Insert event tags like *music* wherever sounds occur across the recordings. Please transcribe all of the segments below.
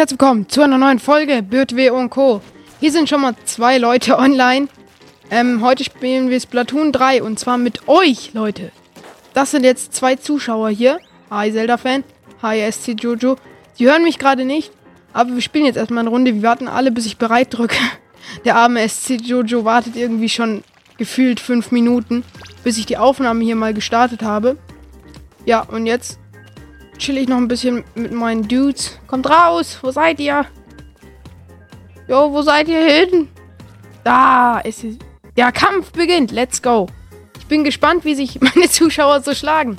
herzlich willkommen zu einer neuen Folge BürtW und Co. Hier sind schon mal zwei Leute online. Ähm, heute spielen wir Splatoon 3 und zwar mit euch, Leute. Das sind jetzt zwei Zuschauer hier. Hi Zelda-Fan. Hi SC Jojo. Sie hören mich gerade nicht, aber wir spielen jetzt erstmal eine Runde. Wir warten alle, bis ich bereit drücke. *laughs* Der arme SC Jojo wartet irgendwie schon gefühlt fünf Minuten, bis ich die Aufnahme hier mal gestartet habe. Ja, und jetzt chill ich noch ein bisschen mit meinen Dudes. Kommt raus! Wo seid ihr? Jo, wo seid ihr hin? Da ist es. Der Kampf beginnt. Let's go. Ich bin gespannt, wie sich *laughs* meine Zuschauer so schlagen.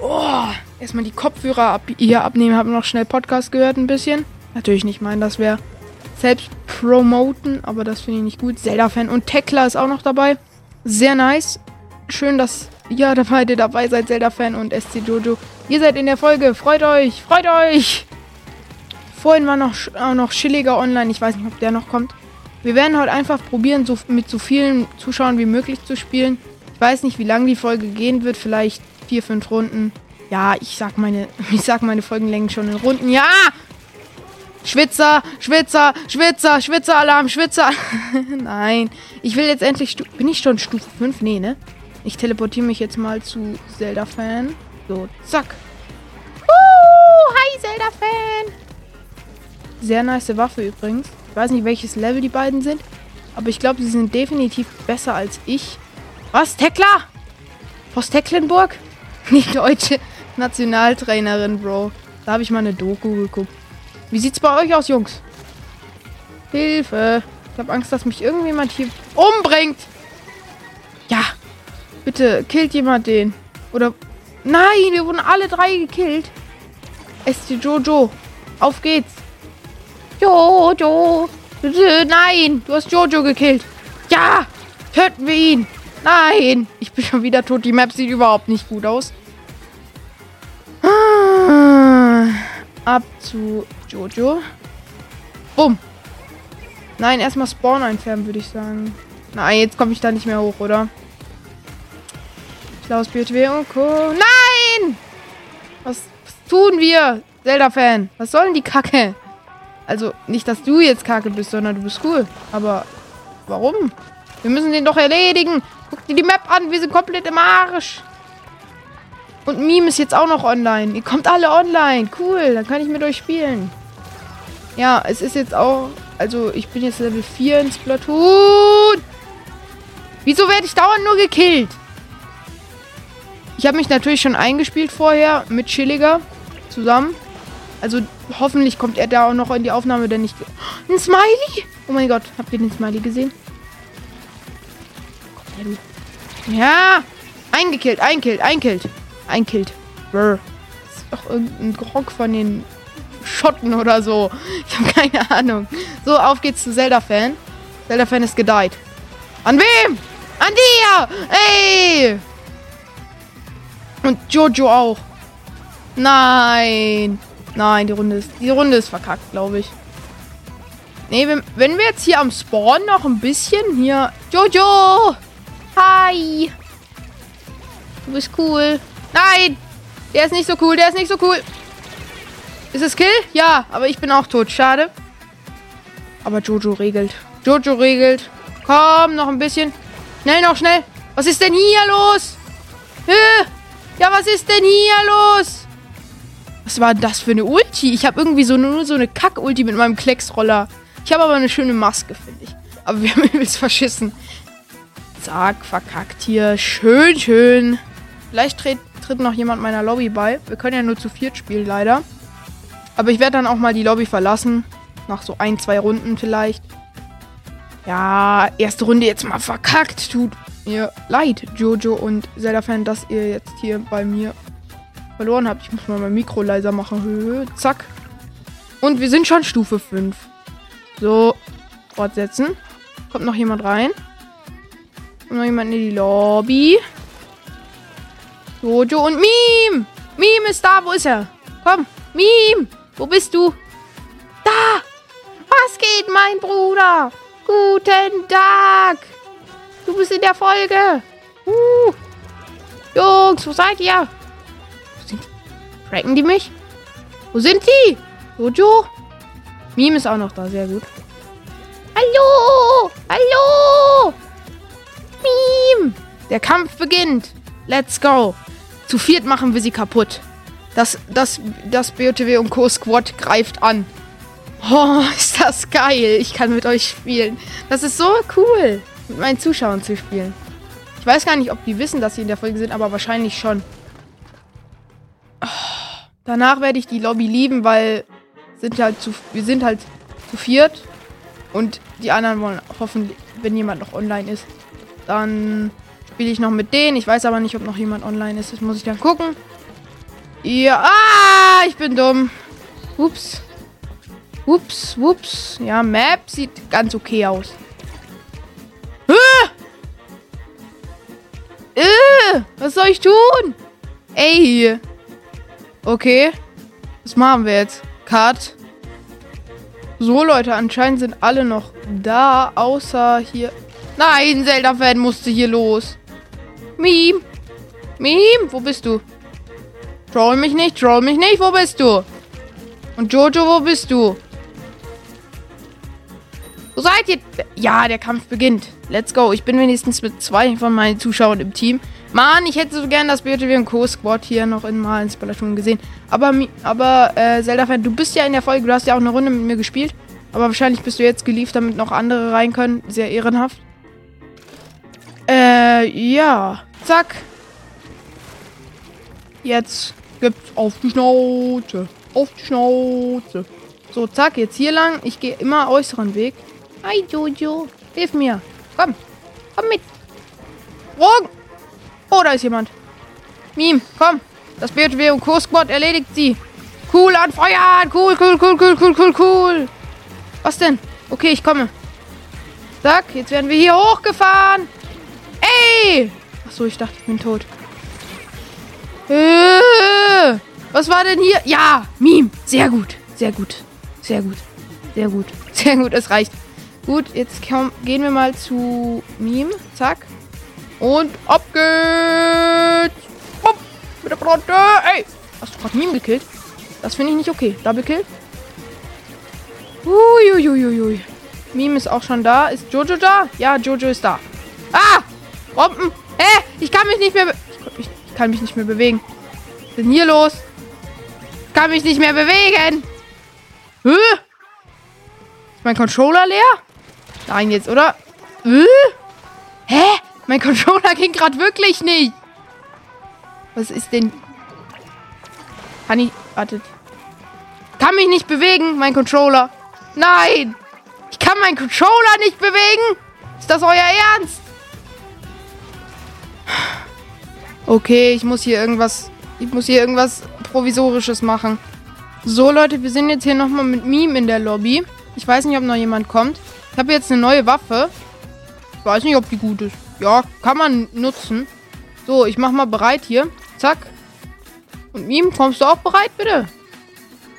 Oh, erstmal die Kopfhörer ab hier abnehmen. Haben noch schnell Podcast gehört ein bisschen. Natürlich nicht meinen, das wäre selbst promoten, aber das finde ich nicht gut. Zelda-Fan und Tekla ist auch noch dabei. Sehr nice. Schön, dass ihr beide dabei seid, Zelda-Fan und SC Jojo. Ihr seid in der Folge. Freut euch, freut euch. Vorhin war noch, äh, noch Chilliger online. Ich weiß nicht, ob der noch kommt. Wir werden heute einfach probieren, so, mit so vielen Zuschauern wie möglich zu spielen. Ich weiß nicht, wie lang die Folge gehen wird. Vielleicht vier, fünf Runden. Ja, ich sag meine, *laughs* ich sag meine Folgenlängen schon in Runden. Ja! Schwitzer, Schwitzer, Schwitzer, Schwitzer-Alarm, Schwitzer. *laughs* Nein. Ich will jetzt endlich. Stu Bin ich schon Stufe 5? Nee, ne? Ich teleportiere mich jetzt mal zu Zelda-Fan. So, zack. Uh, hi, Zelda-Fan. Sehr nice Waffe übrigens. Ich weiß nicht, welches Level die beiden sind. Aber ich glaube, sie sind definitiv besser als ich. Was? Tekla? Aus Tecklenburg? *laughs* Die deutsche Nationaltrainerin, Bro. Da habe ich mal eine Doku geguckt. Wie sieht's bei euch aus, Jungs? Hilfe. Ich habe Angst, dass mich irgendjemand hier umbringt. Ja. Bitte, killt jemand den. Oder... Nein, wir wurden alle drei gekillt. SC Jojo. Auf geht's. Jojo. Nein, du hast Jojo gekillt. Ja. Töten wir ihn. Nein. Ich bin schon wieder tot. Die Map sieht überhaupt nicht gut aus. Ah. Ab zu Jojo. Bumm. Nein, erstmal Spawn entfernen, würde ich sagen. Nein, jetzt komme ich da nicht mehr hoch, oder? Klaus BTW und Co. Nein! Was, was tun wir? Zelda-Fan. Was soll denn die Kacke? Also, nicht, dass du jetzt Kacke bist, sondern du bist cool. Aber warum? Wir müssen den doch erledigen. Guck dir die Map an. Wir sind komplett im Arsch. Und Meme ist jetzt auch noch online. Ihr kommt alle online. Cool, dann kann ich mit euch spielen. Ja, es ist jetzt auch... Also, ich bin jetzt Level 4 in Splatoon. Wieso werde ich dauernd nur gekillt? Ich habe mich natürlich schon eingespielt vorher mit Chilliger zusammen. Also, hoffentlich kommt er da auch noch in die Aufnahme, denn ich... *gasps* Ein Smiley? Oh mein Gott, habt ihr den Smiley gesehen? Ja! Eingekillt, einkillt, einkillt. Einkillt. Brr. Das ist doch irgendein Grog von den Schotten oder so. Ich habe keine Ahnung. So, auf geht's zu Zelda-Fan. Zelda-Fan ist gedeiht. An wem? An dir! Ey! Und Jojo auch. Nein. Nein, die Runde ist, die Runde ist verkackt, glaube ich. Nee, wenn, wenn wir jetzt hier am Spawn noch ein bisschen hier... Jojo! Hi! Du bist cool. Nein! Der ist nicht so cool, der ist nicht so cool. Ist es Kill? Ja, aber ich bin auch tot. Schade. Aber Jojo regelt. Jojo regelt. Komm, noch ein bisschen. Schnell, noch schnell. Was ist denn hier los? Äh, ja, was ist denn hier los? Was war das für eine Ulti? Ich habe irgendwie so nur so eine Kack-Ulti mit meinem Klecksroller. Ich habe aber eine schöne Maske, finde ich. Aber wir *laughs* haben übelst verschissen. Zack, verkackt hier. Schön, schön. Vielleicht tritt, tritt noch jemand meiner Lobby bei. Wir können ja nur zu viert spielen, leider. Aber ich werde dann auch mal die Lobby verlassen. Nach so ein, zwei Runden vielleicht. Ja, erste Runde jetzt mal verkackt. Tut mir leid, Jojo und Zelda-Fan, dass ihr jetzt hier bei mir verloren habt. Ich muss mal mein Mikro leiser machen. Zack. Und wir sind schon Stufe 5. So, fortsetzen. Kommt noch jemand rein? Kommt noch jemand in die Lobby? Jojo und Meme! Meme ist da, wo ist er? Komm, Meme! Wo bist du? Da! Was geht, mein Bruder? Guten Tag! Du bist in der Folge! Uh. Jungs, wo seid ihr? Wo sind die? Tracken die mich? Wo sind die? Jojo? Meme ist auch noch da, sehr gut. Hallo! Hallo! Meme! Der Kampf beginnt. Let's go. Zu viert machen wir sie kaputt. Das, das, das BOTW und Co. Squad greift an. Oh, *laughs* ist das geil. Ich kann mit euch spielen. Das ist so cool, mit meinen Zuschauern zu spielen. Ich weiß gar nicht, ob die wissen, dass sie in der Folge sind, aber wahrscheinlich schon. Oh, danach werde ich die Lobby lieben, weil sind halt zu, wir sind halt zu viert. Und die anderen wollen hoffentlich, wenn jemand noch online ist, dann spiele ich noch mit denen. Ich weiß aber nicht, ob noch jemand online ist. Das muss ich dann gucken. Ja, ah, ich bin dumm. Ups. Ups, ups. Ja, Map sieht ganz okay aus. Was soll ich tun? Ey. Okay. Was machen wir jetzt? Cut. So, Leute, anscheinend sind alle noch da, außer hier. Nein, Zelda-Fan musste hier los. Meme. Meme, wo bist du? Troll mich nicht, troll mich nicht, wo bist du? Und Jojo, wo bist du? Wo seid ihr? Ja, der Kampf beginnt. Let's go. Ich bin wenigstens mit zwei von meinen Zuschauern im Team. Mann, ich hätte so gern das BTW und Co. Squad hier noch in mal in Splatoon gesehen. Aber, aber äh, Zelda-Fan, du bist ja in der Folge, du hast ja auch eine Runde mit mir gespielt. Aber wahrscheinlich bist du jetzt geliefert, damit noch andere rein können. Sehr ehrenhaft. Äh, ja. Zack. Jetzt gibt's auf die Schnauze. Auf die Schnauze. So, zack, jetzt hier lang. Ich gehe immer äußeren Weg. Hi, Jojo. Hilf mir. Komm. Komm mit. Sprung. Oh, da ist jemand. Meme, komm. Das BTW und Co-Squad erledigt sie. Cool anfeuern. Cool, cool, cool, cool, cool, cool, cool. Was denn? Okay, ich komme. Zack, jetzt werden wir hier hochgefahren. Ey! Achso, ich dachte, ich bin tot. Äh, was war denn hier? Ja, Meme. Sehr gut. Sehr gut. Sehr gut. Sehr gut. *laughs* Sehr gut, es reicht. Gut, jetzt komm, gehen wir mal zu Meme. Zack. Und ab geht's. Bup, mit der Fronte. Ey, hast du gerade Meme gekillt? Das finde ich nicht okay. Double Kill. Uiuiuiui. Meme ist auch schon da. Ist Jojo da? Ja, Jojo ist da. Ah! Bomben! Hä? Ich kann mich nicht mehr... Ich, kann mich nicht mehr bewegen. Was ist denn hier los? Ich kann mich nicht mehr bewegen. Hä? Ist mein Controller leer? Nein, jetzt, oder? Hä? Mein Controller ging gerade wirklich nicht. Was ist denn... Kann ich... Wartet. Kann mich nicht bewegen, mein Controller. Nein! Ich kann meinen Controller nicht bewegen! Ist das euer Ernst? Okay, ich muss hier irgendwas. Ich muss hier irgendwas Provisorisches machen. So, Leute, wir sind jetzt hier nochmal mit Meme in der Lobby. Ich weiß nicht, ob noch jemand kommt. Ich habe jetzt eine neue Waffe. Ich weiß nicht, ob die gut ist. Ja, kann man nutzen. So, ich mach mal bereit hier. Zack. Und Meme, kommst du auch bereit, bitte?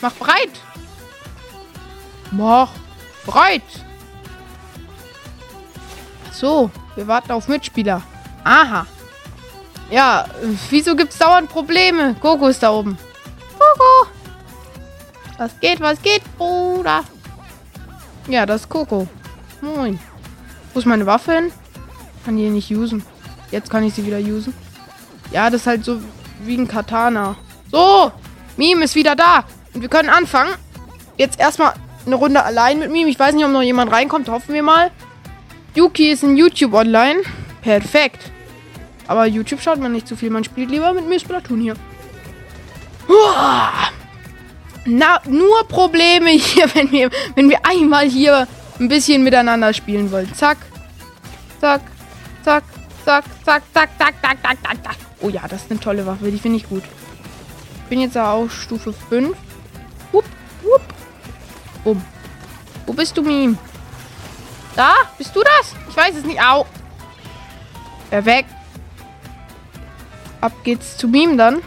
Mach bereit. Mach bereit. So, wir warten auf Mitspieler. Aha. Ja, wieso gibt es dauernd Probleme? Coco ist da oben. Coco. Was geht, was geht, Bruder? Ja, das ist Coco. Moin. Wo ist meine Waffe hin? Kann die nicht usen. Jetzt kann ich sie wieder usen. Ja, das ist halt so wie ein Katana. So, Meme ist wieder da. Und wir können anfangen. Jetzt erstmal eine Runde allein mit Meme. Ich weiß nicht, ob noch jemand reinkommt. Hoffen wir mal. Yuki ist in YouTube online. Perfekt. Aber YouTube schaut man nicht zu viel. Man spielt lieber mit mir Splatoon hier. Na, nur Probleme *laughs* hier, wenn wir, wenn wir einmal hier ein bisschen miteinander spielen wollen. Zack. Zack. Zack. Zack. Zack. Zack. Zack. Zack. Zack. Zack. Zack. Oh ja, das ist eine tolle Waffe. Die finde ich gut. Ich bin jetzt auch Stufe 5. Wupp. Wupp. Bumm. Wo bist du, Meme? Da? Bist du das? Ich weiß es nicht. Au. Er weg. Ab geht's zu Meme dann.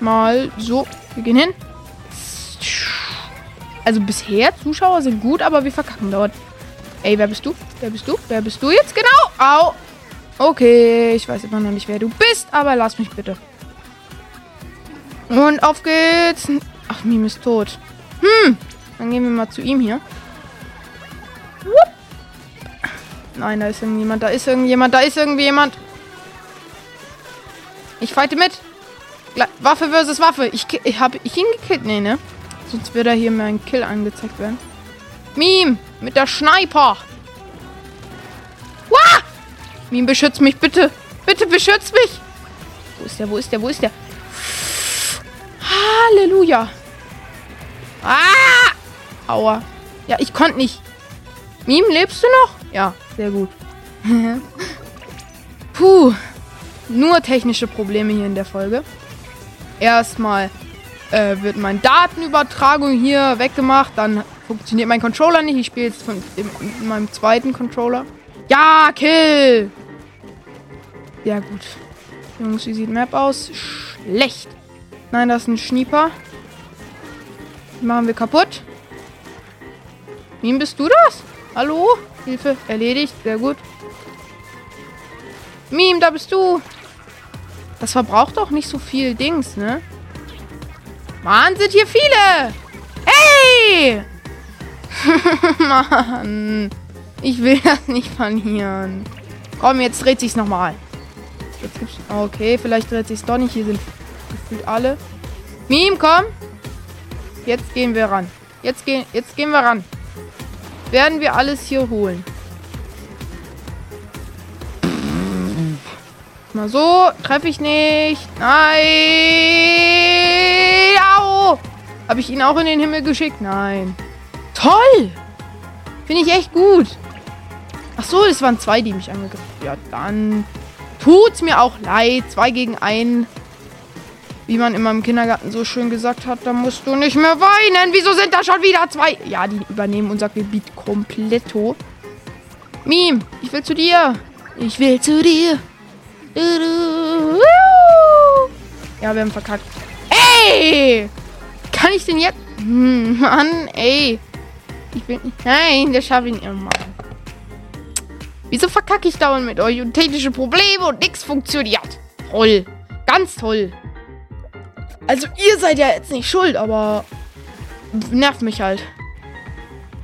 Mal so. Wir gehen hin. Also bisher, Zuschauer sind gut, aber wir verkacken dort. Ey, wer bist du? Wer bist du? Wer bist du jetzt genau? Au. Okay, ich weiß immer noch nicht, wer du bist, aber lass mich bitte. Und auf geht's. Ach, Meme ist tot. Hm, Dann gehen wir mal zu ihm hier. Nein, da ist irgendjemand, da ist irgendjemand, da ist irgendjemand. Ich fighte mit. Waffe versus Waffe. Ich, ich habe ich ihn gekillt? Nee, ne? Sonst würde hier mein Kill angezeigt werden. Meme, mit der Sniper. Meme, beschütz mich, bitte. Bitte beschütz mich. Wo ist der, wo ist der, wo ist der? Halleluja. Ah! Aua. Ja, ich konnte nicht. Meme, lebst du noch? Ja, sehr gut. *laughs* Puh. Nur technische Probleme hier in der Folge. Erstmal äh, wird meine Datenübertragung hier weggemacht. Dann funktioniert mein Controller nicht. Ich spiele jetzt von in meinem zweiten Controller. Ja, Kill! Ja, gut. Jungs, wie sieht Map aus? Schlecht. Nein, das ist ein Schnieper. Die machen wir kaputt. Wem bist du das? Hallo? Hilfe, erledigt. Sehr gut. Meme, da bist du. Das verbraucht doch nicht so viel Dings, ne? Mann, sind hier viele! Hey! *laughs* Mann. Ich will das nicht verlieren. Komm, jetzt dreht sich's nochmal. Okay, vielleicht dreht sich's doch nicht. Hier sind gefühlt alle. Meme, komm. Jetzt gehen wir ran. Jetzt gehen, jetzt gehen wir ran. Werden wir alles hier holen. Mal so. Treffe ich nicht. Nein. Au. Habe ich ihn auch in den Himmel geschickt? Nein. Toll. Finde ich echt gut. Ach so, es waren zwei, die mich angegriffen haben. Ja, dann tut's mir auch leid. Zwei gegen einen. Wie man immer im Kindergarten so schön gesagt hat, da musst du nicht mehr weinen. Wieso sind da schon wieder zwei? Ja, die übernehmen unser Gebiet kompletto. Meme, ich will zu dir. Ich will zu dir. Ja, wir haben verkackt. Ey! Kann ich den jetzt? Hm, Mann, ey. Ich will. Nein, der schaffe ich Mann. Wieso verkacke ich dauernd mit euch und technische Probleme und nichts funktioniert? Toll. Ganz toll. Also ihr seid ja jetzt nicht schuld, aber nervt mich halt.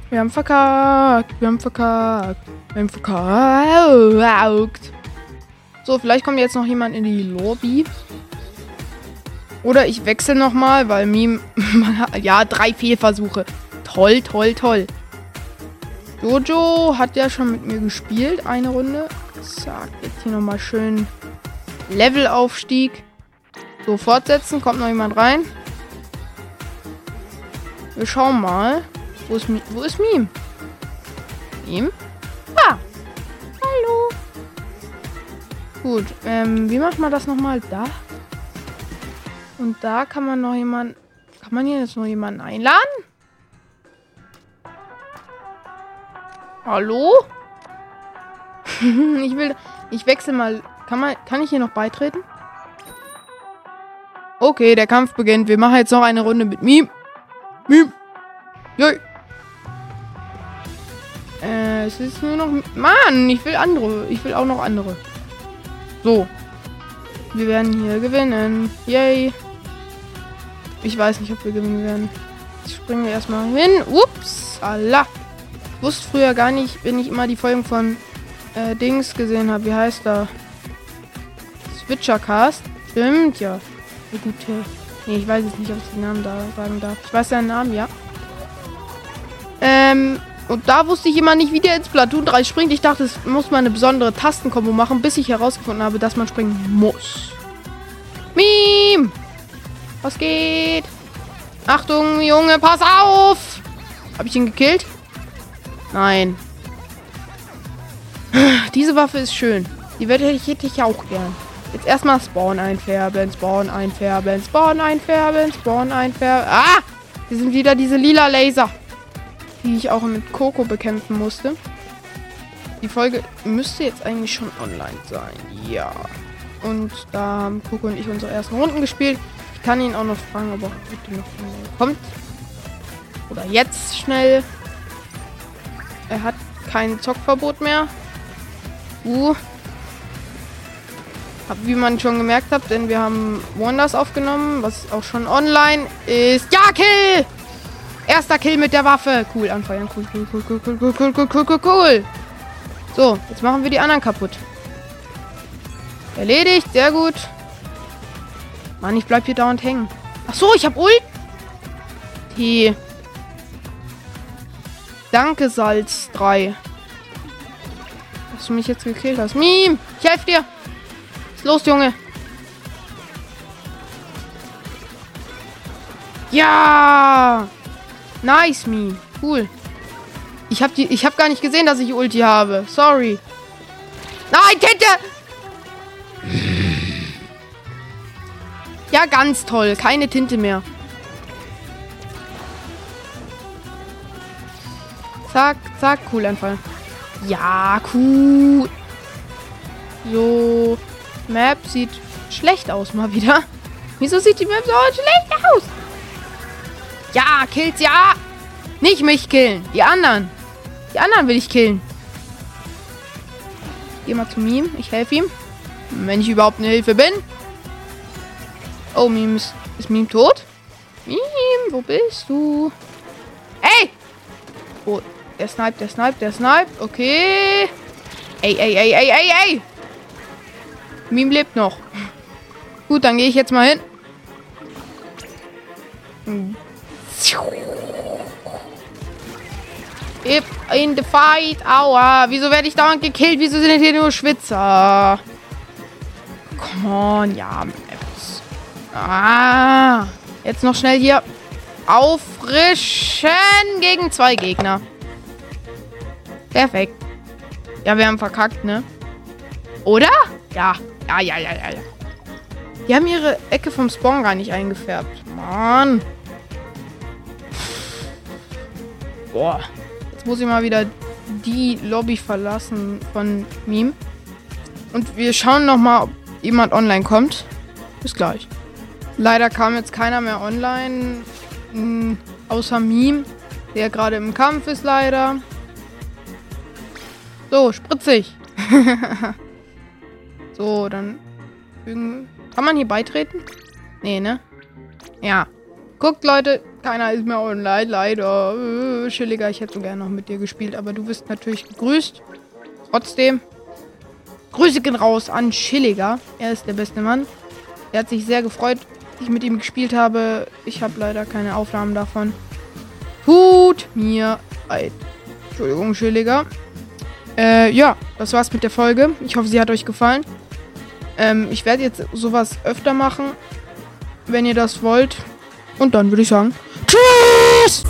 Wir haben verkackt. Wir haben verkackt. Wir haben verkackt. So, vielleicht kommt jetzt noch jemand in die Lobby. Oder ich wechsle nochmal, weil Meme... *laughs* ja, drei Fehlversuche. Toll, toll, toll. Jojo hat ja schon mit mir gespielt. Eine Runde. Zack, jetzt hier nochmal schön Levelaufstieg. So, fortsetzen. Kommt noch jemand rein? Wir schauen mal. Wo ist, wo ist Meme? Meme? Ah! Hallo! Gut, ähm, wie macht man das nochmal? Da? Und da kann man noch jemanden... Kann man hier jetzt noch jemanden einladen? Hallo? *laughs* ich will... Ich wechsle mal... Kann man... Kann ich hier noch beitreten? Okay, der Kampf beginnt. Wir machen jetzt noch eine Runde mit Meme. Meme. Joi. Äh, es ist nur noch... Mann, ich will andere. Ich will auch noch andere. So. Wir werden hier gewinnen. Yay. Ich weiß nicht, ob wir gewinnen werden. Jetzt springen wir erstmal hin. Ups. Allah. Ich wusste früher gar nicht, wenn ich immer die Folgen von äh, Dings gesehen habe. Wie heißt da? Switchercast. Stimmt, ja. Eine gute. Nee, ich weiß jetzt nicht, ob ich den Namen da sagen darf. Ich weiß seinen Namen, ja. Ähm, und da wusste ich immer nicht, wie der ins Platoon 3 springt. Ich dachte, es muss man eine besondere Tastenkombo machen, bis ich herausgefunden habe, dass man springen muss. Meme! Was geht? Achtung, Junge, pass auf! Habe ich ihn gekillt? Nein. Diese Waffe ist schön. Die hätte ich, hätte ich auch gern. Jetzt erstmal Spawn einfärben, Spawn einfärben, Spawn einfärben, Spawn einfärben. Ah! Hier sind wieder diese lila Laser die ich auch mit Coco bekämpfen musste. Die Folge müsste jetzt eigentlich schon online sein. Ja. Und da haben Coco und ich unsere ersten Runden gespielt. Ich kann ihn auch noch fragen, ob er heute noch kommt. Oder jetzt schnell. Er hat kein Zockverbot mehr. Uh. Wie man schon gemerkt hat, denn wir haben Wonders aufgenommen, was auch schon online ist. Ja, Kill! Erster Kill mit der Waffe. Cool, anfeuern. Cool, cool, cool, cool, cool, cool, cool, cool, cool, cool. So, jetzt machen wir die anderen kaputt. Erledigt, sehr gut. Mann, ich bleib hier dauernd hängen. Ach so, ich hab Ult. T. Danke, Salz 3. Dass du mich jetzt gekillt hast. Meme, ich helfe dir. Was ist los, Junge? Ja! Nice, Meme. Cool. Ich hab, die, ich hab gar nicht gesehen, dass ich Ulti habe. Sorry. Nein, Tinte! Ja, ganz toll. Keine Tinte mehr. Zack, zack. Cool, Einfall. Ja, cool. So. Map sieht schlecht aus mal wieder. *laughs* Wieso sieht die Map so schlecht aus? Ja, killt ja. Nicht mich killen. Die anderen. Die anderen will ich killen. Geh mal zu Meme. Ich helfe ihm. Wenn ich überhaupt eine Hilfe bin. Oh, Meme ist, ist Meme tot? Meme, wo bist du? Ey! Oh, der sniped, der sniped, der sniped. Okay. Ey, ey, ey, ey, ey, ey! Meme lebt noch. Gut, dann gehe ich jetzt mal hin. In the fight. Aua. Wieso werde ich dauernd gekillt? Wieso sind hier nur Schwitzer? Come on, ja. Ah. Jetzt noch schnell hier auffrischen gegen zwei Gegner. Perfekt. Ja, wir haben verkackt, ne? Oder? Ja. Ja, ja, ja, ja, ja. Die haben ihre Ecke vom Spawn gar nicht eingefärbt. Mann. Boah. Jetzt muss ich mal wieder die Lobby verlassen von Meme. Und wir schauen noch mal, ob jemand online kommt. Bis gleich. Leider kam jetzt keiner mehr online. Mh, außer Meme, der gerade im Kampf ist, leider. So, spritzig. *laughs* so, dann fügen. Kann man hier beitreten? Nee, ne? Ja. Guckt, Leute, keiner ist mehr online, leider. Äh, Schilliger, ich hätte so gerne noch mit dir gespielt, aber du bist natürlich gegrüßt. Trotzdem. Grüße gehen raus an Schilliger. Er ist der beste Mann. Er hat sich sehr gefreut, dass ich mit ihm gespielt habe. Ich habe leider keine Aufnahmen davon. Tut mir leid. Entschuldigung, Schilliger. Äh, ja, das war's mit der Folge. Ich hoffe, sie hat euch gefallen. Ähm, ich werde jetzt sowas öfter machen, wenn ihr das wollt. Und dann würde ich sagen, tschüss!